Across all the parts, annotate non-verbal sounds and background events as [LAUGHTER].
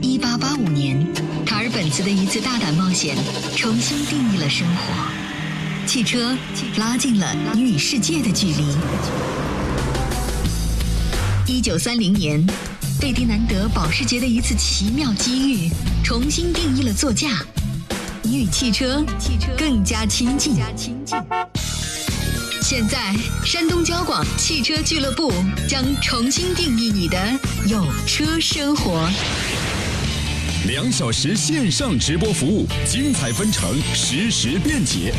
一八八五年，卡尔本茨的一次大胆冒险，重新定义了生活。汽车拉近了你与世界的距离。一九三零年，贝迪南德保时捷的一次奇妙机遇，重新定义了座驾，你与汽车更加亲近。现在，山东交广汽车俱乐部将重新定义你的有车生活。两小时线上直播服务，精彩纷呈，实时便捷，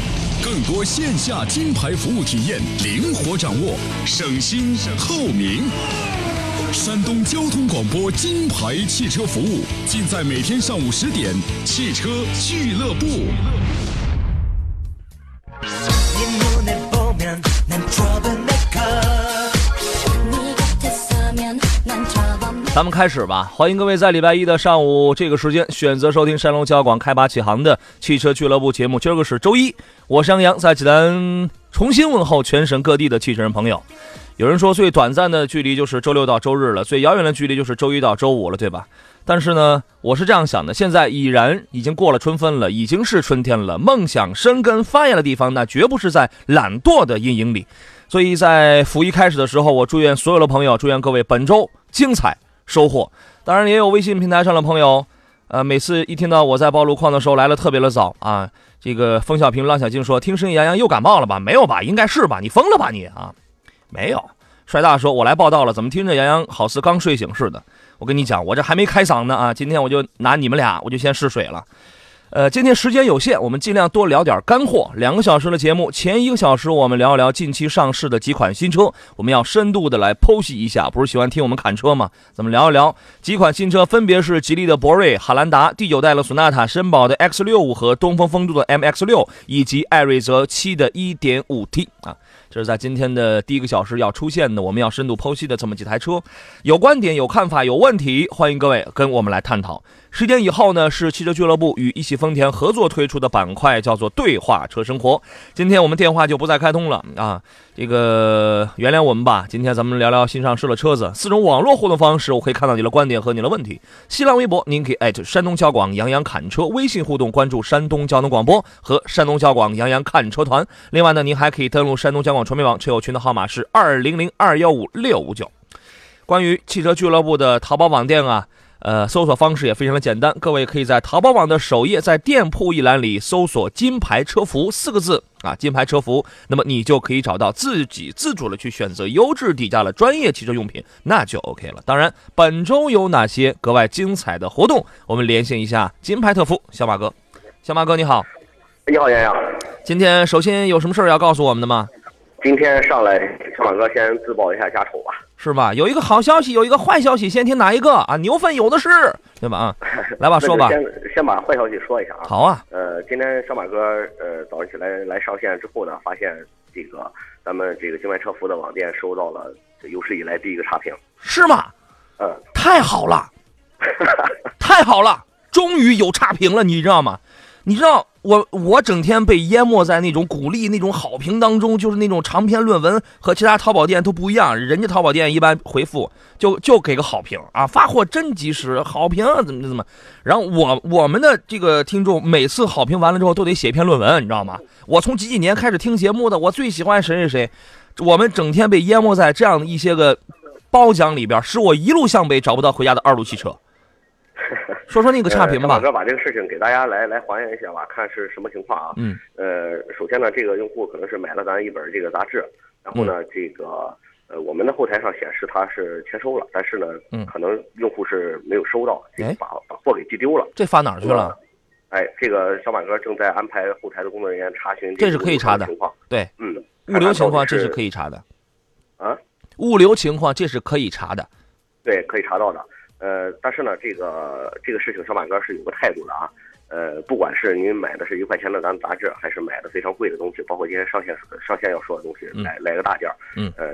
更多线下金牌服务体验，灵活掌握，省心透明。山东交通广播金牌汽车服务，尽在每天上午十点，汽车俱乐部。咱们开始吧，欢迎各位在礼拜一的上午这个时间选择收听山东交广开拔启航的汽车俱乐部节目。今儿个是周一，我是杨洋，在济南重新问候全省各地的汽车人朋友。有人说最短暂的距离就是周六到周日了，最遥远的距离就是周一到周五了，对吧？但是呢，我是这样想的，现在已然已经过了春分了，已经是春天了。梦想生根发芽的地方，那绝不是在懒惰的阴影里。所以在辅一开始的时候，我祝愿所有的朋友，祝愿各位本周精彩。收获，当然也有微信平台上的朋友，呃，每次一听到我在报路况的时候来的特别的早啊。这个风小平、浪小静说：“听声音，杨洋又感冒了吧？没有吧？应该是吧？你疯了吧你啊？没有。”帅大说：“我来报道了，怎么听着杨洋好似刚睡醒似的？我跟你讲，我这还没开嗓呢啊！今天我就拿你们俩，我就先试水了。”呃，今天时间有限，我们尽量多聊点干货。两个小时的节目，前一个小时我们聊一聊近期上市的几款新车，我们要深度的来剖析一下。不是喜欢听我们侃车吗？咱们聊一聊几款新车，分别是吉利的博瑞、汉兰达、第九代的索纳塔、绅宝的 X 六五和东风风度的 MX 六，以及艾瑞泽七的 1.5T 啊。这是在今天的第一个小时要出现的，我们要深度剖析的这么几台车，有观点、有看法、有问题，欢迎各位跟我们来探讨。十点以后呢，是汽车俱乐部与一汽丰田合作推出的板块，叫做“对话车生活”。今天我们电话就不再开通了啊，这个原谅我们吧。今天咱们聊聊新上市的车子，四种网络互动方式，我可以看到你的观点和你的问题。新浪微博您可以艾特山东交广杨洋侃车，微信互动关注山东交通广播和山东交广杨洋看车团。另外呢，您还可以登录山东交广传媒网车友群的号码是二零零二幺五六五九。关于汽车俱乐部的淘宝网店啊。呃，搜索方式也非常的简单，各位可以在淘宝网的首页，在店铺一栏里搜索“金牌车服”四个字啊，金牌车服，那么你就可以找到自己自主的去选择优质底价的专业汽车用品，那就 OK 了。当然，本周有哪些格外精彩的活动，我们连线一下金牌特服小马哥。小马哥你好，你好杨洋，今天首先有什么事儿要告诉我们的吗？今天上来，小马哥先自报一下家丑吧。是吧？有一个好消息，有一个坏消息，先听哪一个啊？牛粪有的是，对吧？啊，[LAUGHS] 来吧，说吧。先先把坏消息说一下啊。好啊。呃，今天小马哥呃早上起来来上线之后呢，发现这个咱们这个境外车服的网店收到了有史以来第一个差评。是吗？嗯。太好了，[LAUGHS] 太好了，终于有差评了，你知道吗？你知道。我我整天被淹没在那种鼓励、那种好评当中，就是那种长篇论文和其他淘宝店都不一样。人家淘宝店一般回复就就给个好评啊，发货真及时，好评怎么怎么。然后我我们的这个听众每次好评完了之后都得写一篇论文，你知道吗？我从几几年开始听节目的，我最喜欢谁谁谁。我们整天被淹没在这样的一些个褒奖里边，使我一路向北找不到回家的二路汽车。说说那个差评吧，马哥把这个事情给大家来来还原一下吧，看是什么情况啊？嗯，呃，首先呢，这个用户可能是买了咱一本这个杂志，然后呢，这个呃，我们的后台上显示他是签收了，但是呢，嗯，可能用户是没有收到，哎，把把货给寄丢了，这发哪儿去了？哎，这个小马哥正在安排后台的工作人员查询，这是可以查的。情况，对，嗯，物流情况这是可以查的，啊，物流情况这是可以查的，对，可以查到的。呃，但是呢，这个这个事情，小马哥是有个态度的啊。呃，不管是您买的是一块钱的咱杂志，还是买的非常贵的东西，包括今天上线上线要说的东西，来来个大件儿，嗯，呃，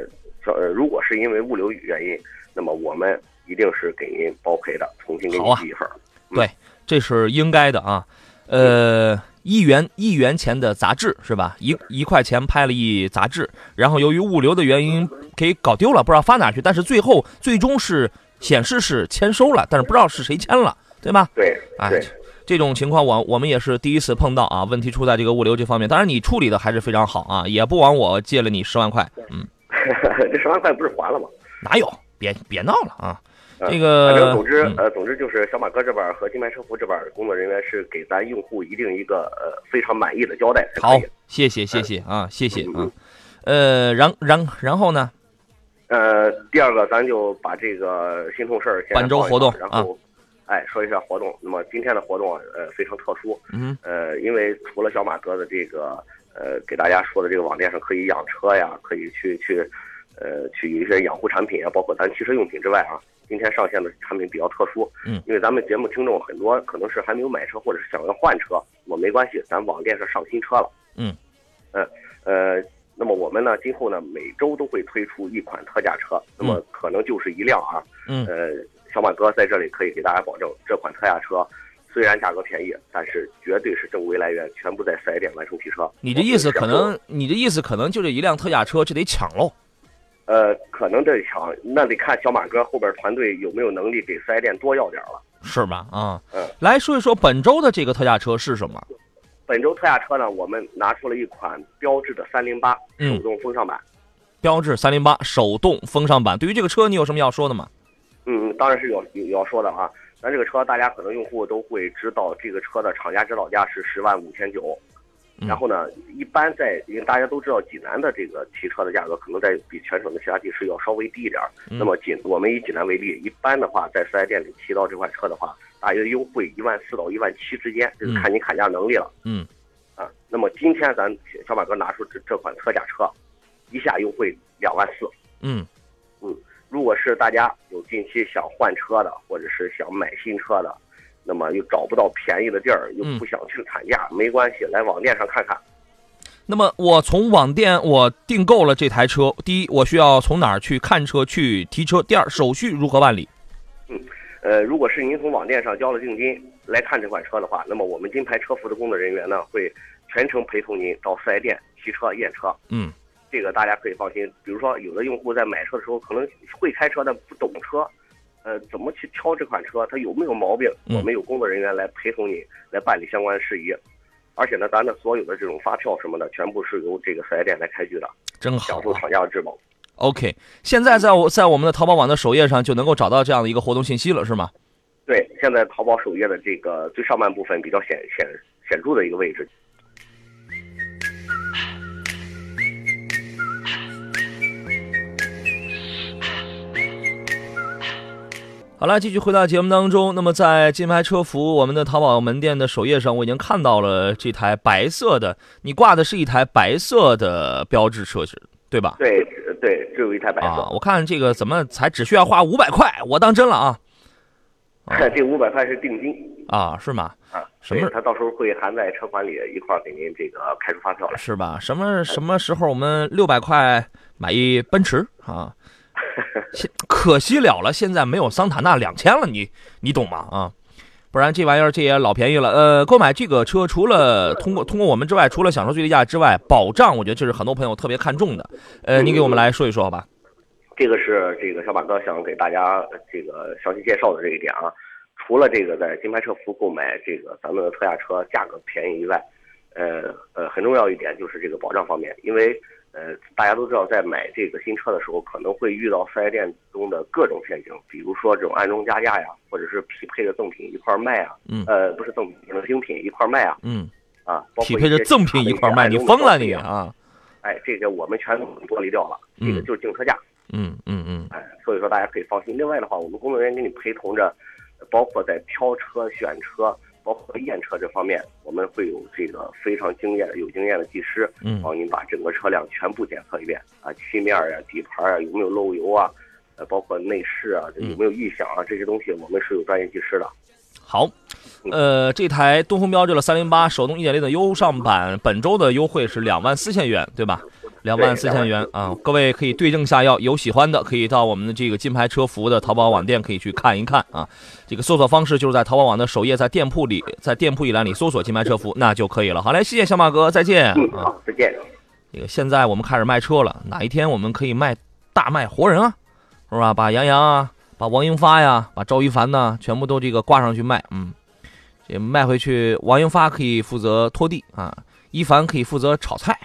呃，如果是因为物流原因，那么我们一定是给您包赔的，重新给你寄一份。对，这是应该的啊。呃，一元一元钱的杂志是吧？一一块钱拍了一杂志，然后由于物流的原因给搞丢了，不知道发哪去，但是最后最终是。显示是签收了，但是不知道是谁签了，对吧？对，哎，，这种情况我我们也是第一次碰到啊，问题出在这个物流这方面。当然你处理的还是非常好啊，也不枉我借了你十万块，嗯，[LAUGHS] 这十万块不是还了吗？哪有？别别闹了啊！呃这个反正总之嗯，呃，总之就是小马哥这边和金牌车服这边工作人员是给咱用户一定一个呃非常满意的交代好以。，谢谢谢谢啊，谢谢嗯啊。呃，然然然后呢？呃，第二个，咱就把这个心痛事儿先本周活动放然后，哎，说一下活动。那么今天的活动啊，呃，非常特殊，嗯呃，因为除了小马哥的这个呃给大家说的这个网店上可以养车呀，可以去去呃去有一些养护产品啊，包括咱汽车用品之外啊，今天上线的产品比较特殊，嗯因为咱们节目听众很多可能是还没有买车或者是想要换车，我没关系，咱网店上上新车了，嗯，呃呃。那么我们呢，今后呢每周都会推出一款特价车，那么可能就是一辆啊，嗯呃，小马哥在这里可以给大家保证，这款特价车虽然价格便宜，但是绝对是正规来源，全部在四 S 店完成提车。你的意思可能，你的意思可能就这一辆特价车，这得抢喽。呃，可能得抢，那得看小马哥后边团队有没有能力给四 S 店多要点了。是吧？啊，嗯，来说一说本周的这个特价车是什么？本周特价车呢，我们拿出了一款标致的三零八嗯手动风尚版。标致三零八手动风尚版。对于这个车，你有什么要说的吗？嗯，当然是有有要说的啊。咱这个车，大家可能用户都会知道，这个车的厂家指导价是十万五千九。嗯然后呢，一般在因为大家都知道济南的这个提车的价格可能在比全省的其他地市要稍微低一点那么济我们以济南为例，一般的话在四 S 店里提到这款车的话，大约优惠一万四到一万七之间，就是看你砍价能力了。嗯啊，那么今天咱小马哥拿出这这款特价车，一下优惠两万四。嗯嗯如果是大家有近期想换车的，或者是想买新车的，那么又找不到便宜的地儿，又嗯不想去砍价，没关系，来网店上看看。那么我从网店我订购了这台车，第一，我需要从哪儿去看车去提车？第二，手续如何办理？呃，如果是您从网店上交了定金来看这款车的话，那么我们金牌车服的工作人员呢，会全程陪同您到四 S 店提车验车。嗯这个大家可以放心。比如说，有的用户在买车的时候可能会开车，但不懂车，呃，怎么去挑这款车，它有没有毛病，嗯我们有工作人员来陪同你来办理相关事宜。而且呢，咱的所有的这种发票什么的，全部是由这个四 S 店来开具的，真好享受啊。厂家的质保。OK，现在在我在我们的淘宝网的首页上就能够找到这样的一个活动信息了，是吗？对，现在淘宝首页的这个最上半部分比较显显显著的一个位置，好了，继续回到节目当中。那么，在金牌车服我们的淘宝门店的首页上，我已经看到了这台白色的，你挂的是一台白色的标志车子，对吧？对对，只有一台白色。啊，我看这个怎么才只需要花五百块，我当真了啊 [LAUGHS] 这五百块是定金啊，是吗？啊，什么对它到时候会含在车款里一块给您这个开出发票来。是吧？什么什么时候我们六百块买一奔驰啊？[LAUGHS] 现可惜了了，现在没有桑塔纳两千了，你你懂吗？啊，不然这玩意儿这也老便宜了。呃，购买这个车除了通过通过我们之外，除了享受最低价之外，保障我觉得这是很多朋友特别看重的。呃，您给我们来说一说好吧？这个是这个小马哥想给大家这个详细介绍的这一点啊。除了这个在金牌车服购买这个咱们的特价车价格便宜以外，呃呃，很重要一点就是这个保障方面，因为呃大家都知道，在买这个新车的时候，可能会遇到四 S 店中的各种陷阱，比如说这种暗中加价呀，或者是匹配的赠品一块儿卖啊，嗯呃不是赠品，是精品一块儿卖啊，嗯，啊，包括匹配的赠品一块儿卖，你疯了？你啊？哎，这个我们全都剥离掉了，这个嗯就是竞车价。嗯嗯嗯哎，所以说大家可以放心。另外的话，我们工作人员给你陪同着，呃包括在挑车、选车，包括验车这方面，我们会有这个非常经验、有经验的技师，嗯帮您把整个车辆全部检测一遍啊，漆面啊、底盘啊，有没有漏油啊，呃，包括内饰啊，有没有异响啊，这些东西我们是有专业技师的。好，呃，这台东风标致的三零八手动一点零的优尚版，本周的优惠是两万四千元，对吧？两万四千元啊！各位可以对症下药，有喜欢的可以到我们的这个金牌车服的淘宝网店可以去看一看啊。这个搜索方式就是在淘宝网的首页，在店铺里，在店铺一栏里搜索“金牌车服”，那就可以了。好嘞，谢谢小马哥，再见嗯，再见。这个现在我们开始卖车了，哪一天我们可以卖大卖活人啊，是吧？把杨洋啊，把王英发呀，把赵一凡呐，全部都这个挂上去卖，嗯，这卖回去，王英发可以负责拖地啊，一凡可以负责炒菜，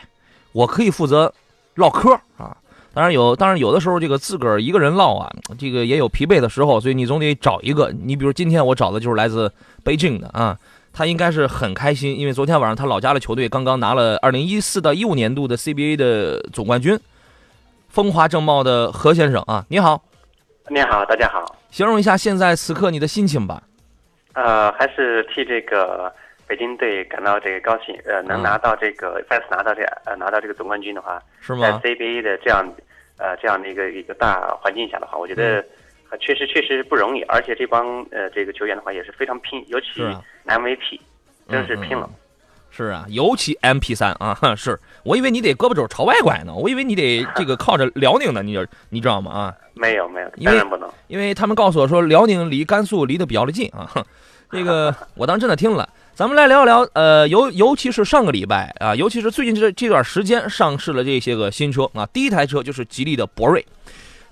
我可以负责唠嗑啊。当然有，当然有的时候这个自个儿一个人唠啊，这个也有疲惫的时候，所以你总得找一个。你比如今天我找的就是来自北京的啊，他应该是很开心，因为昨天晚上他老家的球队刚刚拿了二零一四到一五年度的 CBA 的总冠军，风华正茂的何先生啊，你好，你好，大家好，形容一下现在此刻你的心情吧。呃，还是替这个北京队感到这个高兴，呃，能拿到这个再次拿到这呃拿到这个总冠军的话，是吗在？CBA 的这样呃这样的一个一个大环境下的话，我觉得呃确实确实不容易，而且这帮呃这个球员的话也是非常拼，尤其 MVP 真是拼了。是啊，尤其 MP 三啊，哈 [LAUGHS] 是我以为你得胳膊肘朝外拐呢，我以为你得这个靠着辽宁呢，你就你知道吗？啊，没有没有，因为当然不能。因为他们告诉我说辽宁离甘肃离得比较的近啊，哼这个我当真的听了。咱们来聊一聊，呃，尤尤其是上个礼拜啊，尤其是最近这这段时间上市了这些个新车啊，第一台车就是吉利的博瑞，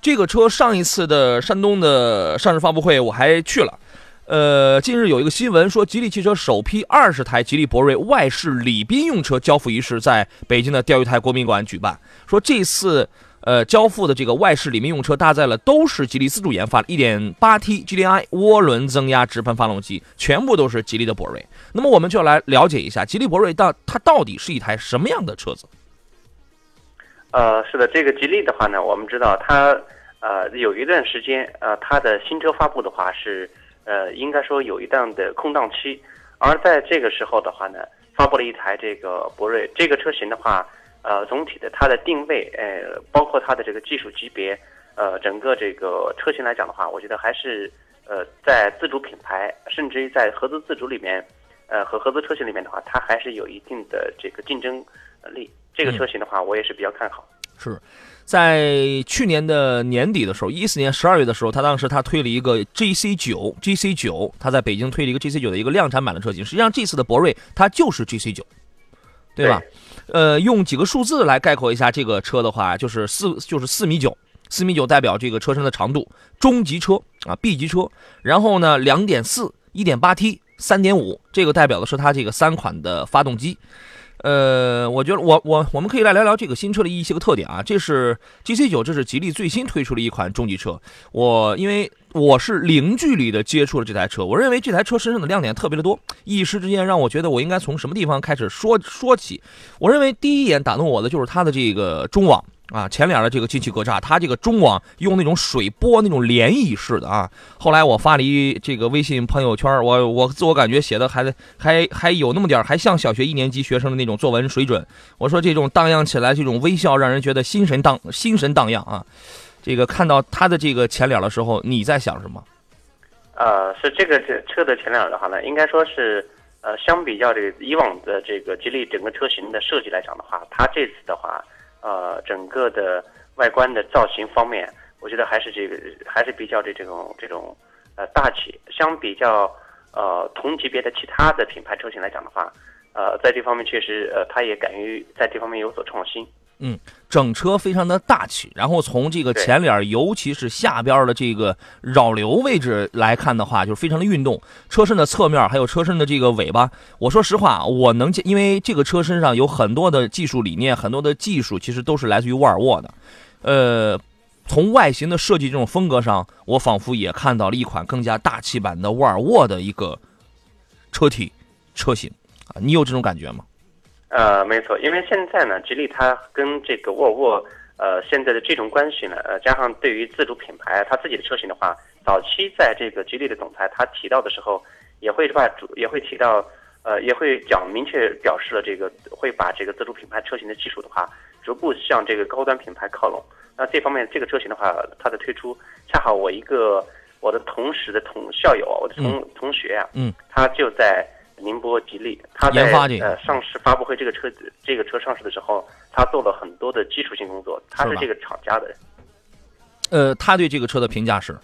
这个车上一次的山东的上市发布会我还去了。呃，近日有一个新闻说，吉利汽车首批二十台吉利博瑞外饰礼宾用车交付仪式在北京的钓鱼台国宾馆举办。说这次呃交付的这个外饰礼宾用车搭载了都是吉利自主研发的 1.8T GDI 涡轮增压直喷发动机，全部都是吉利的博瑞。那么我们就要来了解一下吉利博瑞到它到底是一台什么样的车子？呃，是的，这个吉利的话呢，我们知道它呃有一段时间呃它的新车发布的话是呃应该说有一段的空档期，而在这个时候的话呢，发布了一台这个博瑞这个车型的话，呃总体的它的定位呃包括它的这个技术级别呃整个这个车型来讲的话，我觉得还是呃在自主品牌甚至于在合资自主里面呃和合资车型里面的话，它还是有一定的这个竞争力。这个车型的话，我也是比较看好。是在去年的年底的时候，一四年十二月的时候，他当时他推了一个 GC 九，GC 九，他在北京推了一个 GC 九的一个量产版的车型。实际上这次的博瑞它就是 GC 九，对吧？呃，用几个数字来概括一下这个车的话，就是四就是四米九，四米九代表这个车身的长度，中级车啊 B 级车。然后呢，两点四、一点八 T、三点五，这个代表的是它这个三款的发动机。呃，我觉得我我我们可以来聊聊这个新车的一些个特点啊。这是 GC 九，这是吉利最新推出的一款中级车。我因为我是零距离的接触了这台车，我认为这台车身上的亮点特别的多，一时之间让我觉得我应该从什么地方开始说说起。我认为第一眼打动我的就是它的这个中网。啊，前脸的这个进气格栅，它这个中网用那种水波那种涟漪式的啊。后来我发了一这个微信朋友圈，我我自我感觉写的还还还有那么点，还像小学一年级学生的那种作文水准。我说这种荡漾起来，这种微笑让人觉得心神荡心神荡漾啊。这个看到它的这个前脸的时候，你在想什么？呃，是这个这车的前脸的话呢，应该说是呃，相比较这个以往的这个吉利整个车型的设计来讲的话，它这次的话，呃，整个的外观的造型方面，我觉得还是这个还是比较的这种这种呃大气。相比较呃同级别的其他的品牌车型来讲的话，呃，在这方面确实呃，它也敢于在这方面有所创新。整车非常的大气，然后从这个前脸，尤其是下边的这个扰流位置来看的话，就是非常的运动。车身的侧面还有车身的这个尾巴，我说实话，我能见，因为这个车身上有很多的技术理念，很多的技术其实都是来自于沃尔沃的。呃，从外形的设计这种风格上，我仿佛也看到了一款更加大气版的沃尔沃的一个车体车型啊，你有这种感觉吗？呃，没错，因为现在呢，吉利它跟这个沃尔沃，呃，现在的这种关系呢，呃，加上对于自主品牌它自己的车型的话，早期在这个吉利的总裁他提到的时候，也会把主也会提到，呃，也会讲明确表示了这个会把这个自主品牌车型的技术的话，逐步向这个高端品牌靠拢。那这方面这个车型的话，它的推出，恰好我一个我的同时的同校友啊，我的同、同学啊，嗯，他就在。宁波吉利，他在呃上市发布会这个车子这个车上市的时候，他做了很多的基础性工作，他是这个厂家的人。呃，他对这个车的评价是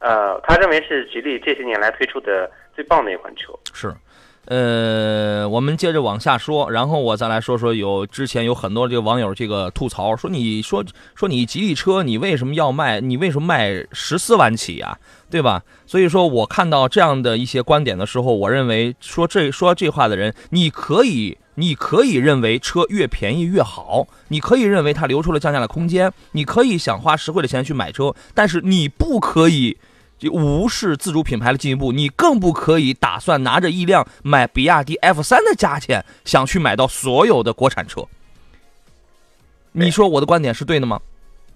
呃，他认为是吉利这些年来推出的最棒的一款车。是，呃，我们接着往下说，然后我再来说说有之前有很多这个网友这个吐槽说，你说说你吉利车你为什么要卖？你为什么卖十四万起呀？对吧？所以说我看到这样的一些观点的时候，我认为说这说这话的人，你可以你可以认为车越便宜越好，你可以认为它留出了降价的空间，你可以想花实惠的钱去买车，但是你不可以。就无视自主品牌的进一步，你更不可以打算拿着一辆买比亚迪 F 三的价钱，想去买到所有的国产车。你说我的观点是对的吗？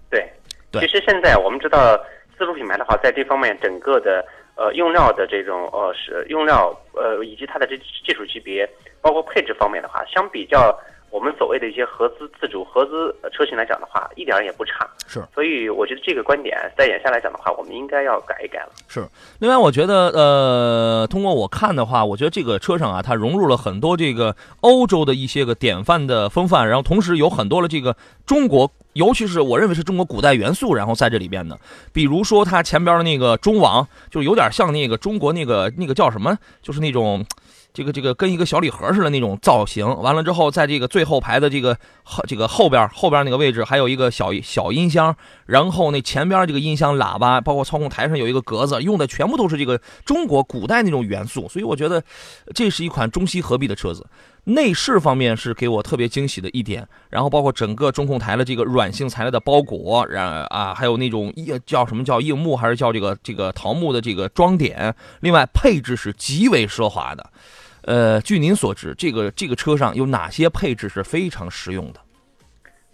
对，对其实现在我们知道，自主品牌的话，在这方面整个的呃用料的这种呃是用料呃以及它的这技术级别，包括配置方面的话，相比较。我们所谓的一些合资自主合资车型来讲的话，一点也不差。是，所以我觉得这个观点在眼下来讲的话，我们应该要改一改了。是。另外，我觉得呃，通过我看的话，我觉得这个车上啊，它融入了很多这个欧洲的一些个典范的风范，然后同时有很多的这个中国，尤其是我认为是中国古代元素，然后在这里边的。比如说它前边的那个中网，就有点像那个中国那个那个叫什么，就是那种。这个这个跟一个小礼盒似的那种造型，完了之后，在这个最后排的这个后这个后边后边那个位置，还有一个小小音箱，然后那前边这个音箱喇叭，包括操控台上有一个格子，用的全部都是这个中国古代那种元素，所以我觉得这是一款中西合璧的车子。内饰方面是给我特别惊喜的一点，然后包括整个中控台的这个软性材料的包裹，然啊还有那种硬叫什么叫硬木还是叫这个这个桃木的这个装点，另外配置是极为奢华的。呃，据您所知，这个这个车上有哪些配置是非常实用的？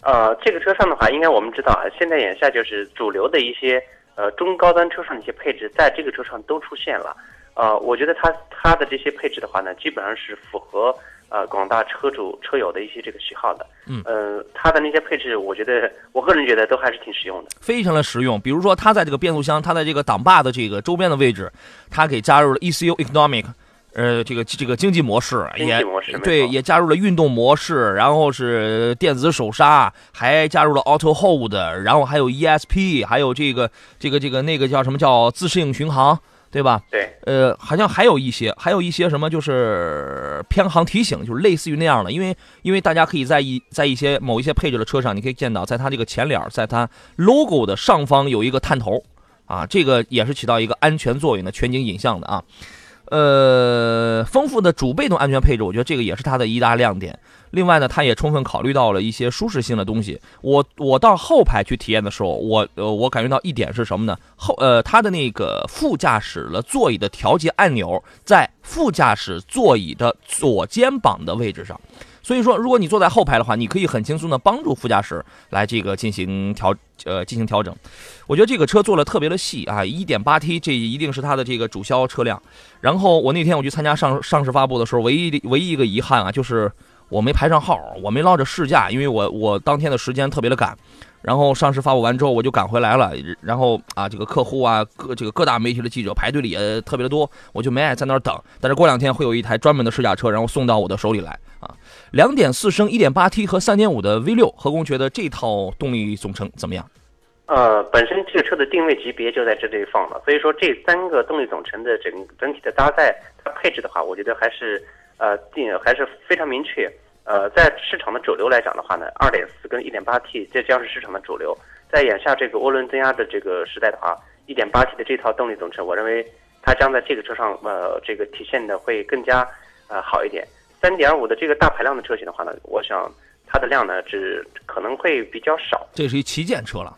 呃，这个车上的话，应该我们知道啊，现在眼下就是主流的一些呃中高端车上的一些配置，在这个车上都出现了。呃，我觉得它它的这些配置的话呢，基本上是符合呃广大车主车友的一些这个喜好的。嗯，呃，它的那些配置，我觉得我个人觉得都还是挺实用的，非常的实用。比如说，它在这个变速箱，它在这个挡把的这个周边的位置，它给加入了 ECU Economic。呃，这个这个经济模式也对，也加入了运动模式，然后是电子手刹，还加入了 Auto Hold，然后还有 ESP，还有这个这个这个那个叫什么叫自适应巡航，对吧？对。呃，好像还有一些，还有一些什么就是偏航提醒，就是类似于那样的，因为因为大家可以在一在一些某一些配置的车上，你可以见到，在它这个前脸，在它 logo 的上方有一个探头，啊，这个也是起到一个安全作用的全景影像的啊。呃，丰富的主被动安全配置，我觉得这个也是它的一大亮点。另外呢，它也充分考虑到了一些舒适性的东西。我我到后排去体验的时候，我呃我感觉到一点是什么呢？后呃它的那个副驾驶的座椅的调节按钮在副驾驶座椅的左肩膀的位置上。所以说，如果你坐在后排的话，你可以很轻松的帮助副驾驶来这个进行调呃进行调整。我觉得这个车做的特别的细啊一点八 T 这一定是它的这个主销车辆。然后我那天我去参加上上市发布的时候，唯一的唯一一个遗憾啊，就是我没排上号，我没捞着试驾，因为我我当天的时间特别的赶。然后上市发布完之后，我就赶回来了。然后啊，这个客户啊，各这个各大媒体的记者排队的也特别的多，我就没爱在那儿等。但是过两天会有一台专门的试驾车，然后送到我的手里来啊。两点四升、一点八 T 和三点五的 V 六，何工觉得这套动力总成怎么样？呃，本身这个车的定位级别就在这里放了，所以说这三个动力总成的整整体的搭载，它配置的话，我觉得还是呃定还是非常明确。呃，在市场的主流来讲的话呢，二点四跟一点八 T 这将是市场的主流。在眼下这个涡轮增压的这个时代的话，一点八 T 的这套动力总成，我认为它将在这个车上呃这个体现的会更加呃好一点。三点五的这个大排量的车型的话呢，我想它的量呢只可能会比较少。这是一旗舰车了，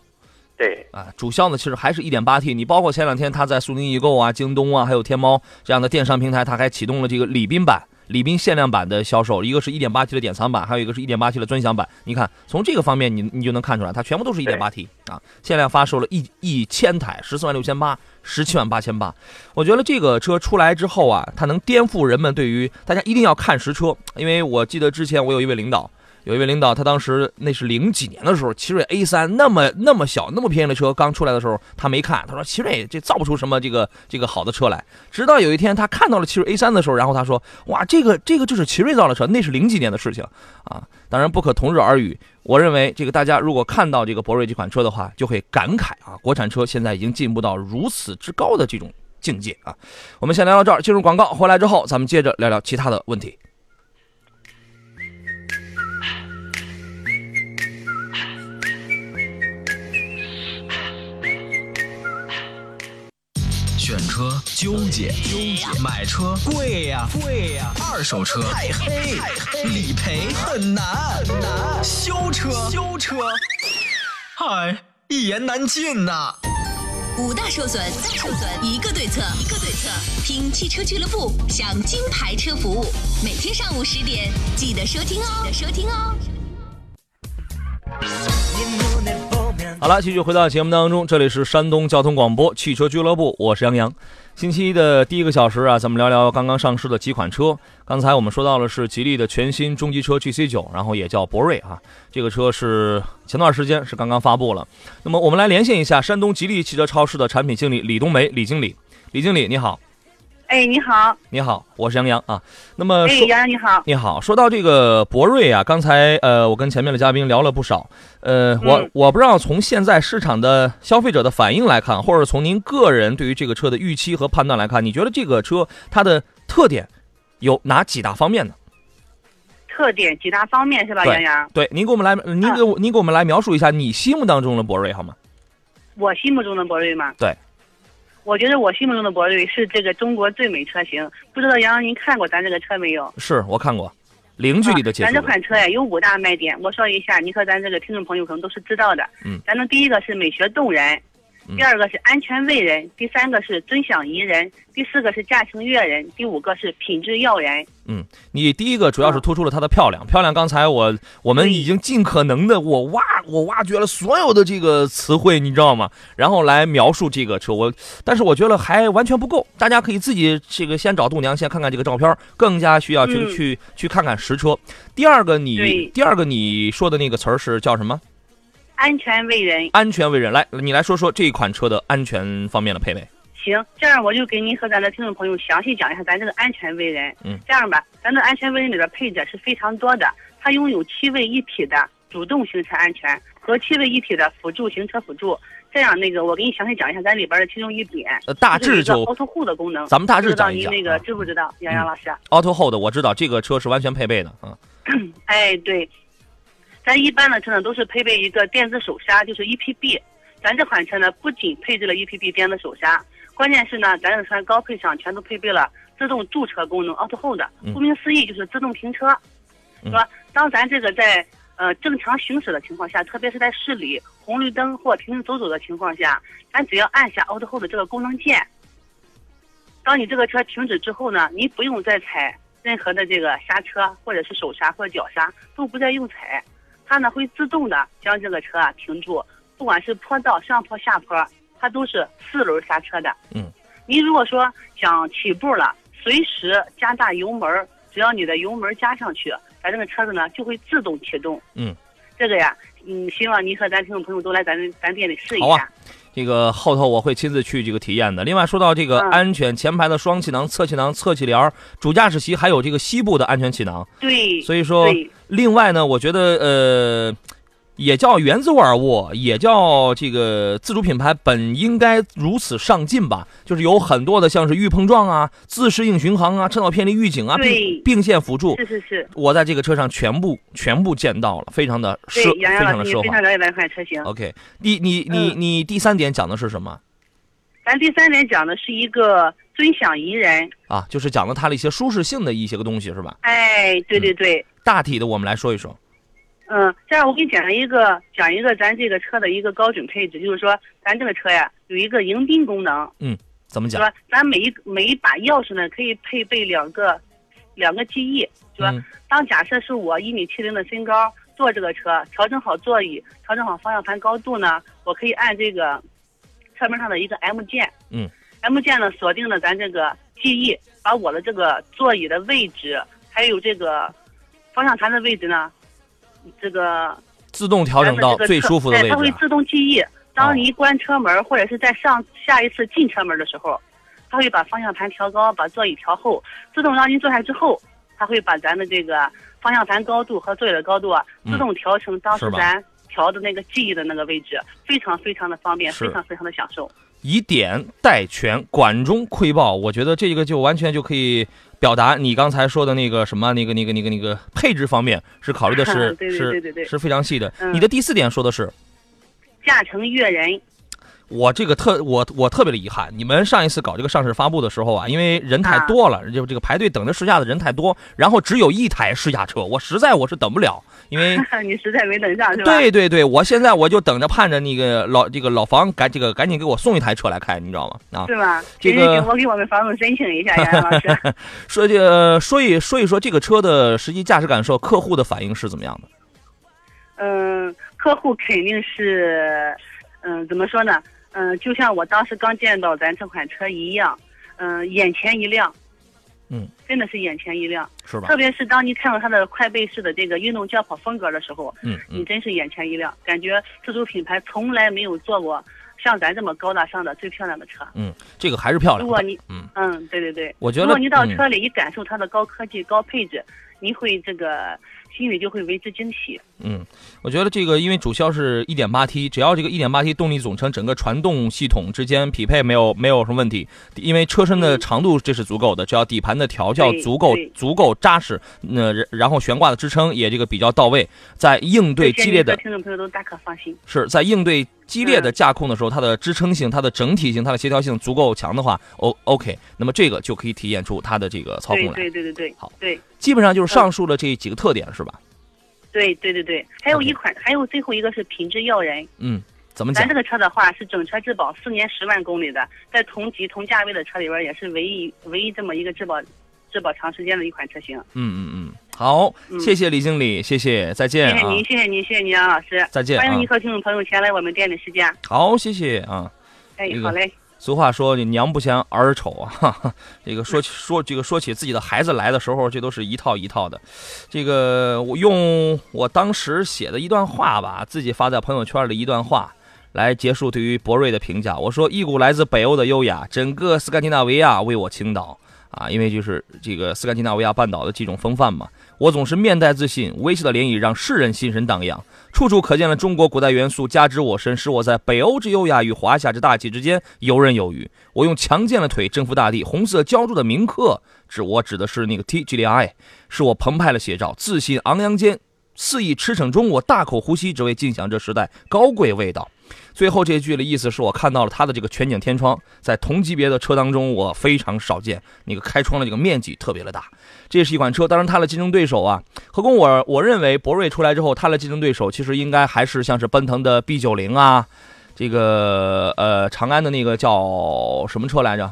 对啊，主销呢其实还是一点八 T。你包括前两天它在苏宁易购啊、京东啊，还有天猫这样的电商平台，它还启动了这个礼宾版。礼宾限量版的销售，一个是一点八 T 的典藏版，还有一个是一点八 T 的尊享版。你看，从这个方面，你你就能看出来，它全部都是一点八 T 啊。限量发售了一一千台，十四万六千八，十七万八千八。我觉得这个车出来之后啊，它能颠覆人们对于大家一定要看实车，因为我记得之前我有一位领导。有一位领导，他当时那是零几年的时候，奇瑞 A 三那么那么小那么便宜的车刚出来的时候，他没看，他说奇瑞这造不出什么这个这个好的车来。直到有一天他看到了奇瑞 A 三的时候，然后他说哇，这个这个就是奇瑞造的车，那是零几年的事情啊。当然不可同日而语。我认为这个大家如果看到这个博瑞这款车的话，就会感慨啊，国产车现在已经进步到如此之高的这种。境界啊。我们先聊到这儿，进入广告，回来之后咱们接着聊聊其他的问题。选车纠结，纠结；买车贵呀，贵呀；二手车太黑，太黑；理赔很难，很难；修车，修车，嗨，一言难尽呐。五大受损，受损一个对策，一个对策。听汽车俱乐部，享金牌车服务。每天上午十点，记得收听哦，记得收听哦。好了，继续回到节目当中，这里是山东交通广播汽车俱乐部，我是杨洋。星期一的第一个小时啊，咱们聊聊刚刚上市的几款车。刚才我们说到了是吉利的全新中级车 GC 九，然后也叫博瑞啊，这个车是前段时间是刚刚发布了。那么我们来连线一下山东吉利汽车超市的产品经理李冬梅，李经理，李经理你好。哎，你好，你好，我是杨洋啊。那么，哎，杨洋你好，你好。说到这个博瑞啊，刚才呃，我跟前面的嘉宾聊了不少。呃，我我不知道从现在市场的消费者的反应来看，或者从您个人对于这个车的预期和判断来看，你觉得这个车它的特点有哪几大方面呢？特点几大方面是吧，杨洋？对，您给我们来，您给我您给我们来描述一下你心目当中的博瑞好吗？我心目中的博瑞吗？对。我觉得我心目中的博瑞是这个中国最美车型，不知道杨洋您看过咱这个车没有？是我看过，零距离的接触。咱这款车呀有五大卖点，我说一下，你和咱这个听众朋友可能都是知道的。嗯。咱的第一个是美学动人。第二个是安全为人，第三个是尊享宜人，第四个是驾轻悦人，第五个是品质耀人。嗯，你第一个主要是突出了它的漂亮，漂亮。刚才我我们已经尽可能的我挖我挖掘了所有的这个词汇，你知道吗？然后来描述这个车，我但是我觉得还完全不够，大家可以自己这个先找度娘，先看看这个照片，更加需要去去去看看实车。第二个你第二个你说的那个词儿是叫什么？安全为人，安全为人，来，你来说说这一款车的安全方面的配备。行，这样我就给您和咱的听众朋友详细讲一下咱这个安全为人。嗯，这样吧，咱的安全为人里边配置是非常多的，它拥有七位一体的主动行车安全和七位一体的辅助行车辅助。这样，那个我给你详细讲一下咱里边的其中一点。呃，大致就 Auto Hold 的功能，咱们大致讲一讲。您那个知不知道，杨洋老师？Auto Hold 我知道，这个车是完全配备的。嗯。哎，对。咱一般的车呢都是配备一个电子手刹，就是 EPB。咱这款车呢不仅配置了 EPB 电子手刹，关键是呢咱这车高配上全都配备了自动驻车功能 Auto Hold。顾名思义就是自动停车，是吧？当咱这个在呃正常行驶的情况下，特别是在市里红绿灯或停停走走的情况下，咱只要按下 Auto Hold 这个功能键，当你这个车停止之后呢，你不用再踩任何的这个刹车或者是手刹或者脚刹，都不再用踩。它呢会自动的将这个车啊停住，不管是坡道、上坡、下坡，它都是四轮刹车的。嗯，您如果说想起步了，随时加大油门，只要你的油门加上去，咱这个车子呢就会自动启动。嗯，这个呀，嗯，希望您和咱听众朋友都来咱咱店里试一下。这个后头我会亲自去这个体验的。另外说到这个安全，前排的双气囊、侧气囊、侧气帘、主驾驶席还有这个膝部的安全气囊。对，所以说，另外呢，我觉得呃。也叫原自沃尔沃，也叫这个自主品牌本应该如此上进吧？就是有很多的像是预碰撞啊、自适应巡航啊、车道偏离预警啊、并并线辅助，是是是，我在这个车上全部全部见到了，非常的奢，非常的奢华。非常了解这款车型。OK，你你你你第三点讲的是什么？咱第三点讲的是一个尊享宜人啊，就是讲了它的一些舒适性的一些个东西，是吧？哎，对对对。大体的，我们来说一说。嗯，这样我给你讲一个，讲一个咱这个车的一个高准配置，就是说咱这个车呀有一个迎宾功能。嗯，怎么讲？说咱每一每一把钥匙呢可以配备两个，两个记忆。说当假设是我一米七零的身高坐这个车，调整好座椅，调整好方向盘高度呢，我可以按这个车门上的一个 M 键。嗯，M 键呢锁定了咱这个记忆，把我的这个座椅的位置还有这个方向盘的位置呢。这个自动调整到最舒服的位置，它会自动记忆。当你关车门或者是在上下一次进车门的时候，它会把方向盘调高，把座椅调后，自动让您坐下之后，它会把咱的这个方向盘高度和座椅的高度啊，自动调成当时咱调的那个记忆的那个位置，非常非常的方便，非常非常的享受。以点带全，管中窥豹。我觉得这个就完全就可以表达你刚才说的那个什么那个那个那个那个配置方面是考虑的是 [LAUGHS] 是是非常细的。嗯你的第四点说的是。驾乘悦人，我这个特我我特别的遗憾，你们上一次搞这个上市发布的时候啊，因为人太多了，就这个排队等着试驾的人太多，然后只有一台试驾车，我实在我是等不了，因为 [LAUGHS] 你实在没等上是吧？对对对，我现在我就等着盼着那个老这个老房赶这个赶紧给我送一台车来开，你知道吗？啊，是吧？这个行行行我给我们房东申请一下，呀老师。[LAUGHS] 说这个说一说一说这个车的实际驾驶感受，客户的反应是怎么样的？嗯，客户肯定是，嗯，怎么说呢？嗯，就像我当时刚见到咱这款车一样，嗯，眼前一亮。嗯，真的是眼前一亮。是吧特？别是当你看到它的快背式的这个运动轿跑风格的时候，嗯嗯，你真是眼前一亮，感觉自主品牌从来没有做过像咱这么高大上的最漂亮的车。嗯，这个还是漂亮。如果你嗯嗯，对对对，我觉得如果你到嗯车里一感受它的高科技、高配置，你会这个心里就会为之惊喜。嗯，我觉得这个因为主销是一点八 T，只要这个一点八 T 动力总成整个传动系统之间匹配没有没有什么问题，因为车身的长度这是足够的，只要底盘的调教足够足够扎实，那、然然后悬挂的支撑也这个比较到位，在应对激烈的听众朋友都大可放心。是在应对激烈的嗯驾控的时候，它的支撑性、它的整体性、它的协调性足够强的话，O OK，那么这个就可以体现出它的这个操控来。对对对对，好对基本上就是上述的这几个特点，是吧？对对对对，还有一款，还有最后一个是品质要人。嗯，怎么讲咱这？个车的话是整车质保四年十万公里的，在同级同价位的车里边也是唯一唯一这么一个质保质保长时间的一款车型。嗯嗯嗯，好，嗯谢谢李经理，谢谢，再见啊。谢谢您，谢谢您，谢谢您，杨老师。再见啊欢迎您和听众朋友前来我们店里试驾。好，谢谢啊。这，个哎好嘞。俗话说，你娘不嫌儿丑啊。哈 [LAUGHS] 哈这个说起说这个说起自己的孩子来的时候，这都是一套一套的。这个我用我当时写的一段话吧，自己发在朋友圈的一段话。来结束对于博瑞的评价，我说一股来自北欧的优雅，整个斯堪的纳维亚为我倾倒啊！因为就是这个斯堪的纳维亚半岛的几种风范嘛，我总是面带自信，微笑的涟漪让世人心神荡漾。处处可见了中国古代元素加之我身，使我在北欧之优雅与华夏之大气之间游刃有余。我用强健的腿征服大地，红色浇筑的铭刻，指我指的是那个 T G D I，是我澎湃的写照。自信昂扬间，肆意驰骋中，我大口呼吸，只为尽享这时代高贵味道。最后这句的意思是我看到了它的这个全景天窗，在同级别的车当中，我非常少见，那个开窗的这个面积特别的大。这是一款车，当然它的竞争对手啊，何工我我认为博瑞出来之后，它的竞争对手其实应该还是像是奔腾的 B 九零啊，这个呃长安的那个叫什么车来着，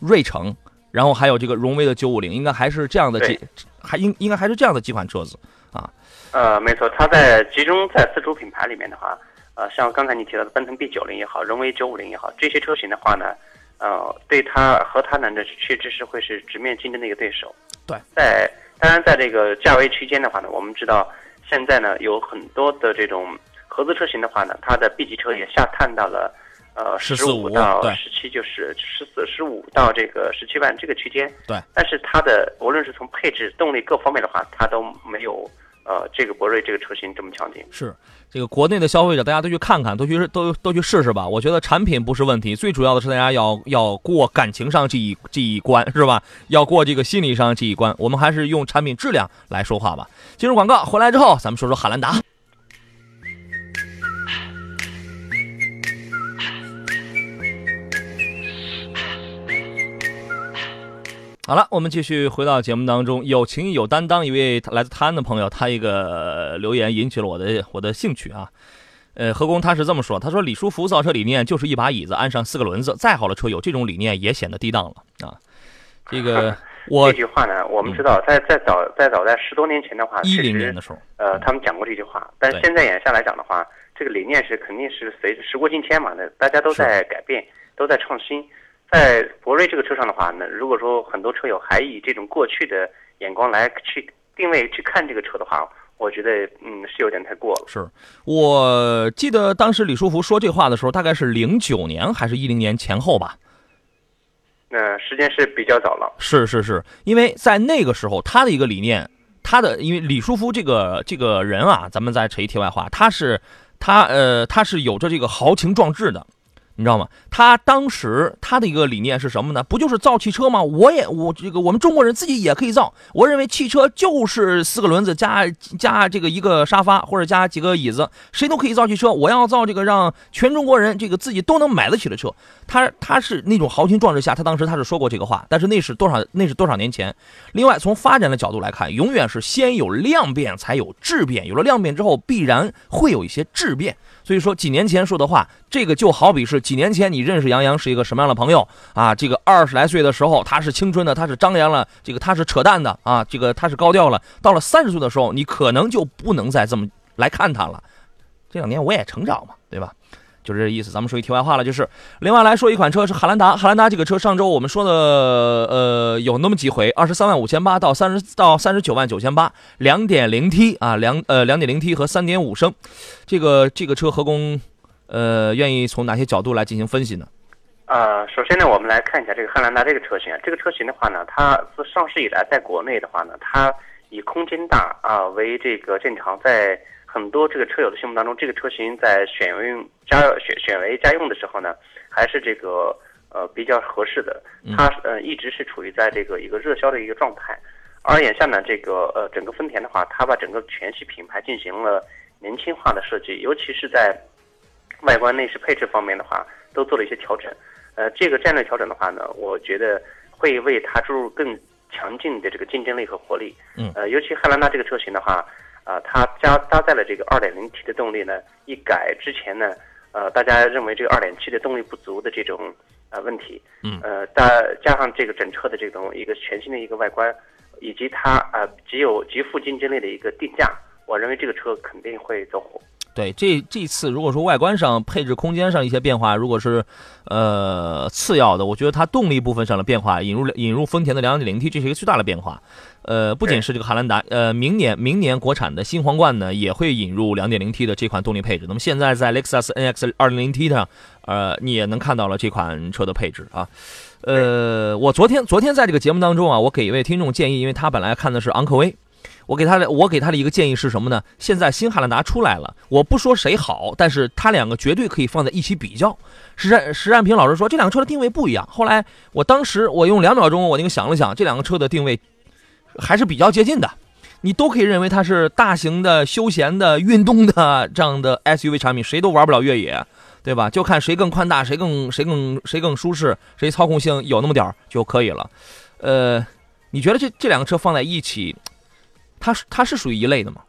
瑞城，然后还有这个荣威的九五零，应该还是这样的几，还应应该还是这样的几款车子啊。呃，没错，它在集中在自主品牌里面的话，呃，像刚才你提到的奔腾 B 九零也好，荣威九五零也好，这些车型的话呢，呃，对它和它呢，这确实是会是直面竞争的一个对手。对，在当然在这个价位区间的话呢，我们知道现在呢有很多的这种合资车型的话呢，它的 B 级车也下探到了呃十14五到对十七，就是十四十五到这个十七万这个区间。对，但是它的无论是从配置、动力各方面的话，它都没有呃这个博瑞这个车型这么强劲。是这个国内的消费者，大家都去看看，都去都都去试试吧。我觉得产品不是问题，最主要的是大家要要过感情上这一这一关，是吧？要过这个心理上这一关。我们还是用产品质量来说话吧。进入广告，回来之后咱们说说汉兰达。好了，我们继续回到节目当中。有情义有担当，一位来自泰安的朋友，他一个留言引起了我的我的兴趣啊。呃，何工他是这么说，他说李书福造车理念就是一把椅子安上四个轮子，再好的车有这种理念也显得低档了啊。这个 [LAUGHS] 我这句话呢，我们知道在在早在早在十多年前的话，一零年的时候，呃，他们讲过这句话，但是现在眼下来讲的话，这个理念是肯定是随着时过境迁嘛，那大家都在改变，都在创新。在博瑞这个车上的话呢，如果说很多车友还以这种过去的眼光来去定位去看这个车的话，我觉得嗯是有点太过了。是我记得当时李书福说这话的时候，大概是零九年还是一零年前后吧。那时间是比较早了。是是是，因为在那个时候，他的一个理念，他的因为李书福这个这个人啊，咱们再扯一题外话，他是他呃他是有着这个豪情壮志的，你知道吗？他当时他的一个理念是什么呢？不就是造汽车吗？我也我这个我们中国人自己也可以造。我认为汽车就是四个轮子加加这个一个沙发或者加几个椅子，谁都可以造汽车。我要造这个让全中国人这个自己都能买得起的车。他他是那种豪情壮志下，他当时他是说过这个话，但是那是多少那是多少年前。另外从发展的角度来看，永远是先有量变才有质变，有了量变之后必然会有一些质变。所以说几年前说的话，这个就好比是几年前你认识杨洋是一个什么样的朋友啊？这个二十来岁的时候他是青春的，他是张扬了，这个他是扯淡的啊，这个他是高调了。到了三十岁的时候，你可能就不能再这么来看他了。这两年我也成长嘛，对吧？就是这意思。咱们说一题外话了，就是另外来说一款车是汉兰达。汉兰达这个车上周我们说的呃有那么几回，二十三万五千八到三十到三十九万九千八，两点零 T 啊两呃两点零 T 和三点五升，这个这个车合工呃愿意从哪些角度来进行分析呢？呃，首先呢，我们来看一下这个汉兰达这个车型。这个车型的话呢，它自上市以来，在国内的话呢，它以空间大啊为这个正常，在很多这个车友的心目当中，这个车型在选用家选选为家用的时候呢，还是这个呃比较合适的。它呃一直是处于在这个一个热销的一个状态。而眼下呢，这个呃整个丰田的话，它把整个全系品牌进行了年轻化的设计，尤其是在外观内饰配置方面的话，都做了一些调整。呃，这个战略调整的话呢，我觉得会为它注入更强劲的这个竞争力和活力。嗯，呃，尤其汉兰达这个车型的话。啊，它加搭载了这个 2.0T 的动力呢，一改之前呢，呃，大家认为这个2.7的动力不足的这种呃问题，嗯，呃，加加上这个整车的这种一个全新的一个外观，以及它呃极有极富竞争力的一个定价，我认为这个车肯定会走火。对，这这次如果说外观上、配置空间上一些变化，如果是，呃，次要的，我觉得它动力部分上的变化，引入引入丰田的 2.0T，这是一个巨大的变化。呃，不仅是这个汉兰达，呃，明年明年国产的新皇冠呢，也会引入 2.0T 的这款动力配置。那么现在在雷克萨斯 NX 2.0T 上，呃，你也能看到了这款车的配置啊。呃，我昨天昨天在这个节目当中啊，我给一位听众建议，因为他本来看的是昂科威。我给他的，我给他的一个建议是什么呢？现在新汉兰达出来了，我不说谁好，但是他两个绝对可以放在一起比较。石占石占平老师说，这两个车的定位不一样。后来我当时我用两秒钟，我那个想了想，这两个车的定位还是比较接近的。你都可以认为它是大型的、休闲的、运动的 [LAUGHS] 这样的 SUV 产品，谁都玩不了越野，对吧？就看谁更宽大，谁更谁更谁更舒适，谁操控性有那么点儿就可以了。呃，你觉得这这两个车放在一起？它是它是属于一类的吗？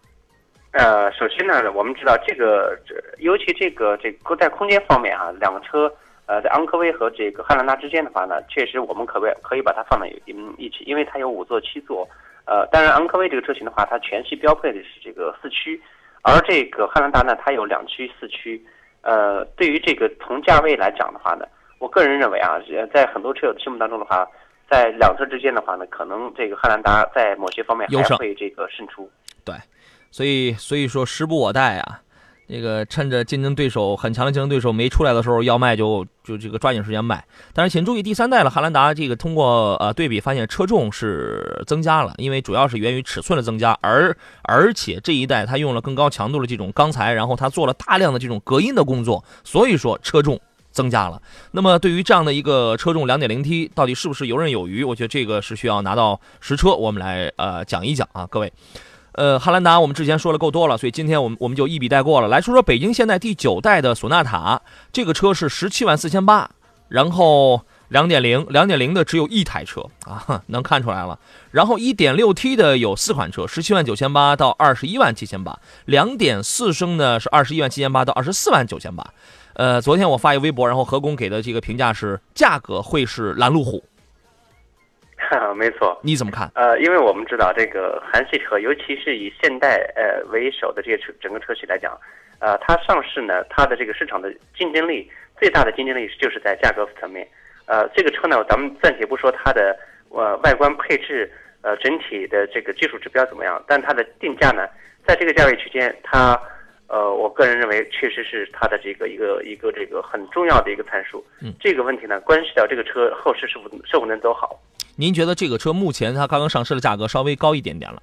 呃，首先呢，我们知道这个，这尤其这个这个在空间方面啊，两个车，呃，在昂科威和这个汉兰达之间的话呢，确实我们可不可以把它放在一一起，因为它有五座七座。呃，当然昂科威这个车型的话，它全系标配的是这个四驱，而这个汉兰达呢，它有两驱四驱。呃，对于这个同价位来讲的话呢，我个人认为啊，在很多车友的心目当中的话。在两车之间的话呢，可能这个汉兰达在某些方面还会这个胜出。对，所以所以说时不我待啊，这个趁着竞争对手很强的竞争对手没出来的时候，要卖就就这个抓紧时间卖。但是请注意，第三代的汉兰达这个通过呃对比发现车重是增加了，因为主要是源于尺寸的增加，而而且这一代它用了更高强度的这种钢材，然后它做了大量的这种隔音的工作，所以说车重。增加了，那么对于这样的一个车重两点零 T，到底是不是游刃有余？我觉得这个是需要拿到实车，我们来呃讲一讲啊，各位。呃，汉兰达我们之前说了够多了，所以今天我们我们就一笔带过了。来说说北京现代第九代的索纳塔，这个车是十七万四千八，然后两点零两点零的只有一台车啊，能看出来了。然后一点六 T 的有四款车，十七万九千八到二十一万七千八，两点四升呢是二十一万七千八到二十四万九千八。呃，昨天我发一微博，然后何工给的这个评价是价格会是拦路虎。[LAUGHS] 没错，你怎么看？呃，因为我们知道这个韩系车，尤其是以现代呃为首的这些车整个车企来讲，呃，它上市呢，它的这个市场的竞争力最大的竞争力就是在价格层面。呃，这个车呢，咱们暂且不说它的呃外观配置，呃整体的这个技术指标怎么样，但它的定价呢，在这个价位区间，它。呃，我个人认为，确实是它的这个一个一个这个很重要的一个参数。嗯，这个问题呢，关系到这个车后市是否是否能走好。您觉得这个车目前它刚刚上市的价格稍微高一点点了？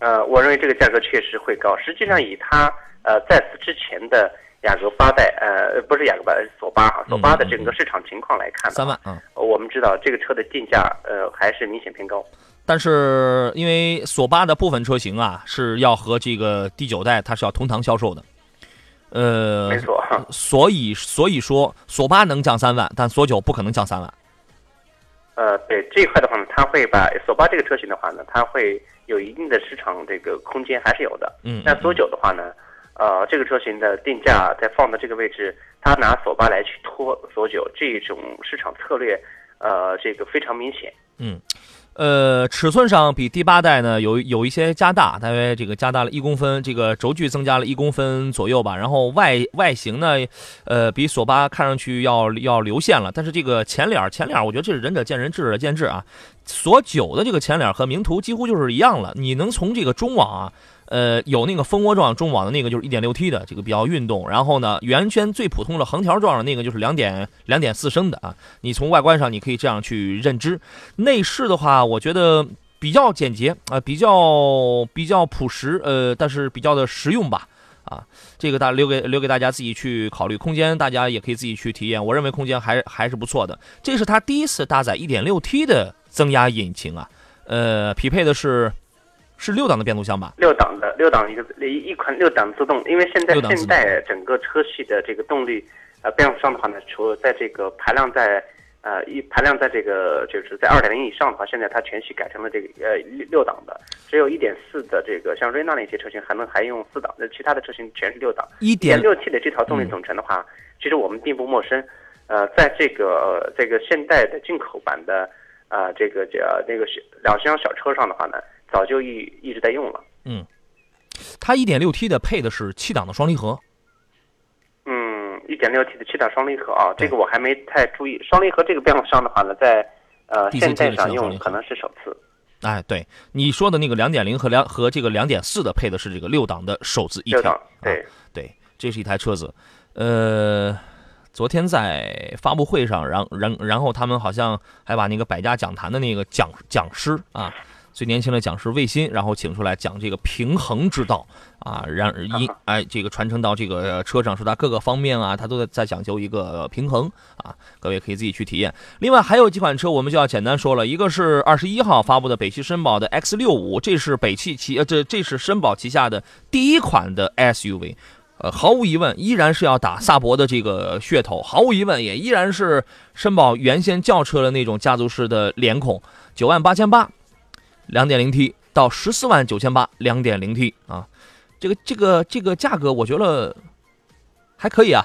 呃，我认为这个价格确实会高。实际上，以它呃在此之前的雅阁八代，呃，不是雅阁八代，索八哈，索八的整个市场情况来看，三万，嗯，我们知道这个车的定价，呃，还是明显偏高。但是因为索八的部分车型啊，是要和这个第九代它是要同堂销售的，呃，没错，所以所以说索八能降三万，但索九不可能降三万。呃，对这一块的话呢，它会把索八这个车型的话呢，它会有一定的市场这个空间还是有的。嗯，那索九的话呢，呃，这个车型的定价在放的这个位置，它拿索八来去拖索九，这种市场策略，呃，这个非常明显。嗯。呃，尺寸上比第八代呢有有一些加大，大约这个加大了一公分，这个轴距增加了一公分左右吧。然后外外形呢，呃，比索八看上去要要流线了。但是这个前脸前脸，我觉得这是仁者见仁，智者见智啊。索九的这个前脸和名图几乎就是一样了。你能从这个中网啊。呃，有那个蜂窝状中网的那个就是一点六 T 的，这个比较运动。然后呢，圆圈最普通的横条状的那个就是两点两点四升的啊。你从外观上你可以这样去认知。内饰的话，我觉得比较简洁啊，比较比较朴实，呃，但是比较的实用吧。啊，这个大留给留给大家自己去考虑。空间大家也可以自己去体验。我认为空间还还是不错的。这是它第一次搭载一点六 T 的增压引擎啊，呃，匹配的是。是六档的变速箱吧？六档的，六档一个一一款六档自动，因为现在现在整个车系的这个动力，呃，变速箱的话呢，除了在这个排量在呃一排量在这个就是在二点零以上的话，现在它全系改成了这个呃六六档的，只有一点四的这个像瑞纳那些车型还能还用四档，那其他的车型全是六档。一点六 T 的这套动力总成的话，其实我们并不陌生，呃，在这个这个现代的进口版的啊这个叫那个两厢小车上的话呢。早就一一直在用了。嗯，它一点六 T 的配的是七档的双离合。嗯，一点六 T 的七档双离合啊，这个我还没太注意。双离合这个变速箱的话呢，在呃现代上用可能是首次。哎，对你说的那个两点零和两和这个两点四的配的是这个六档的手自一体。对对，这是一台车子。呃，昨天在发布会上，然然然后他们好像还把那个百家讲坛的那个讲讲师啊。最年轻的讲师魏鑫，然后请出来讲这个平衡之道啊，让 [LAUGHS] 一哎这个传承到这个车上，说它各个方面啊，它都在在讲究一个平衡啊，各位可以自己去体验。另外还有几款车，我们就要简单说了，一个是二十一号发布的北汽绅宝的 X 六五，这是北汽旗呃这这是绅宝旗下的第一款的 SUV，呃毫无疑问依然是要打萨博的这个噱头，毫无疑问也依然是绅宝原先轿车的那种家族式的脸孔，九万八千八。两点零 T 到十四万九千八，两点零 T 啊，这个这个这个价格我觉得还可以啊。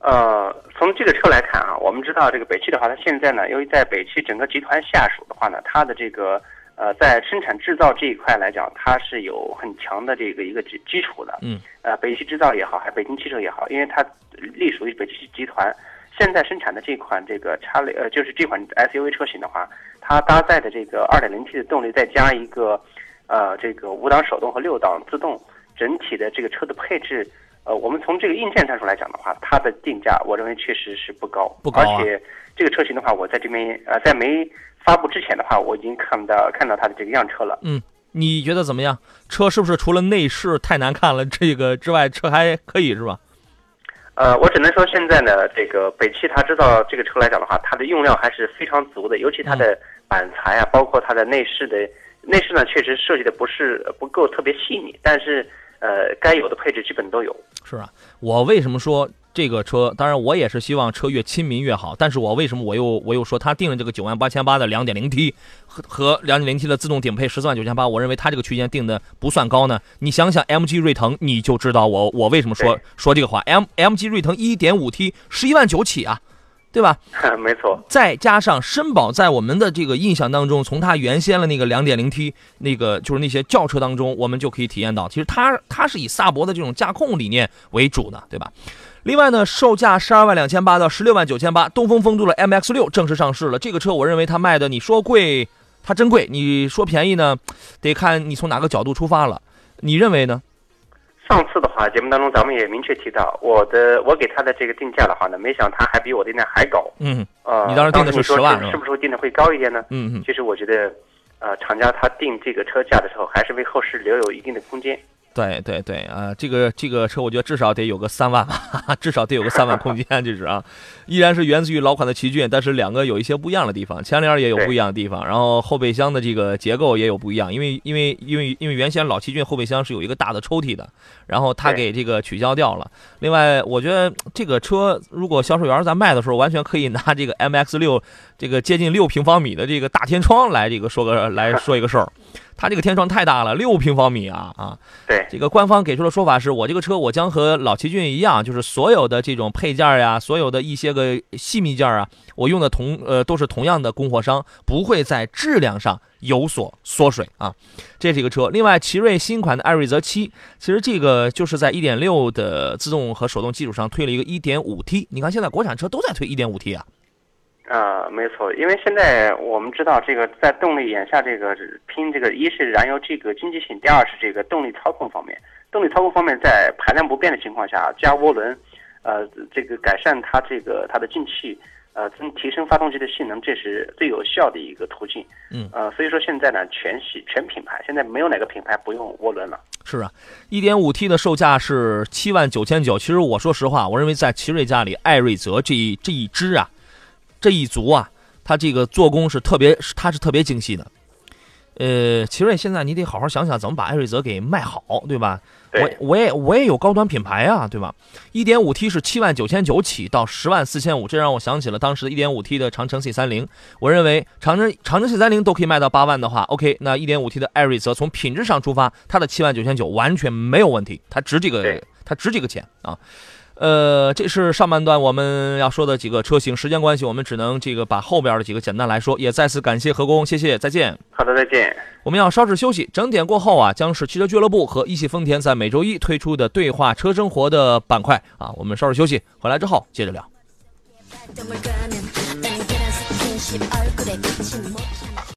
呃，从这个车来看啊，我们知道这个北汽的话，它现在呢，由于在北汽整个集团下属的话呢，它的这个呃在生产制造这一块来讲，它是有很强的这个一个基基础的。嗯。呃，北汽制造也好，还北京汽车也好，因为它隶属于北汽集团。现在生产的这款这个叉类呃，就是这款 SUV 车型的话，它搭载的这个 2.0T 的动力，再加一个呃这个五档手动和六档自动，整体的这个车的配置，呃，我们从这个硬件参数来讲的话，它的定价我认为确实是不高，不高而且这个车型的话，我在这边呃在没发布之前的话，我已经看到看到它的这个样车了。嗯，你觉得怎么样？车是不是除了内饰太难看了这个之外，车还可以是吧？呃，我只能说现在呢，这个北汽它制造这个车来讲的话，它的用料还是非常足的，尤其它的板材啊，包括它的内饰的内饰呢，确实设计的不是不够特别细腻，但是呃，该有的配置基本都有。是啊，我为什么说？这个车，当然我也是希望车越亲民越好。但是我为什么我又我又说他定了这个九万八千八的两点零 T 和和两点零 T 的自动顶配十四万九千八？我认为它这个区间定的不算高呢。你想想 MG 瑞腾，你就知道我我为什么说说这个话。M MG 瑞腾一点五 T 十一万九起啊，对吧？[LAUGHS] 没错。再加上绅宝在我们的这个印象当中，从它原先的那个两点零 T 那个就是那些轿车当中，我们就可以体验到，其实它它是以萨博的这种驾控理念为主的，对吧？另外呢，售价十二万两千八到十六万九千八，东风风度的 MX 六正式上市了。这个车我认为它卖的，你说贵，它真贵；你说便宜呢，得看你从哪个角度出发了。你认为呢？上次的话，节目当中咱们也明确提到，我的我给他的这个定价的话呢，没想他还比我定价还高。嗯，呃，你当时定的是十万，是不是定的会高一点呢？嗯嗯。其实我觉得，呃，厂家他定这个车价的时候，还是为后市留有一定的空间。对对对啊，这个这个车我觉得至少得有个三万吧，[LAUGHS] 至少得有个三万空间，这是啊，依然是源自于老款的奇骏，但是两个有一些不一样的地方，前脸也有不一样的地方，然后后备箱的这个结构也有不一样，因为因为因为因为原先老奇骏后备箱是有一个大的抽屉的，然后它给这个取消掉了。另外，我觉得这个车如果销售员在卖的时候，完全可以拿这个 MX 六这个接近六平方米的这个大天窗来这个说个来说一个事儿。它这个天窗太大了，六平方米啊啊！对，这个官方给出的说法是我这个车我将和老奇骏一样，就是所有的这种配件呀，所有的一些个细密件啊，我用的同呃都是同样的供货商，不会在质量上有所缩水啊。这是一个车。另外，奇瑞新款的艾瑞泽七，其实这个就是在1.6的自动和手动基础上推了一个 1.5T。你看现在国产车都在推 1.5T 啊。啊，没错，因为现在我们知道，这个在动力眼下这个拼这个，一是燃油这个经济性，第二是这个动力操控方面。动力操控方面，在排量不变的情况下，加涡轮，呃，这个改善它这个它的进气，呃，增提升发动机的性能，这是最有效的一个途径。嗯，呃，所以说现在呢，全系全品牌现在没有哪个品牌不用涡轮了。是啊，1.5T 的售价是七万九千九。其实我说实话，我认为在奇瑞家里，艾瑞泽这一这一支啊。这一族啊，它这个做工是特别，它是特别精细的。呃，奇瑞现在你得好好想想怎么把艾瑞泽给卖好，对吧？我我也我也有高端品牌啊，对吧？一点五 T 是七万九千九起到十万四千五，这让我想起了当时的一点五 T 的长城 C 三零。我认为长城长城 C 三零都可以卖到八万的话，OK，那一点五 T 的艾瑞泽从品质上出发，它的七万九千九完全没有问题，它值这个，它值这个钱啊。呃，这是上半段我们要说的几个车型，时间关系，我们只能这个把后边的几个简单来说。也再次感谢何工，谢谢，再见。好的，再见。我们要稍事休息，整点过后啊，将是汽车俱乐部和一汽丰田在每周一推出的对话车生活的板块啊。我们稍事休息，回来之后接着聊。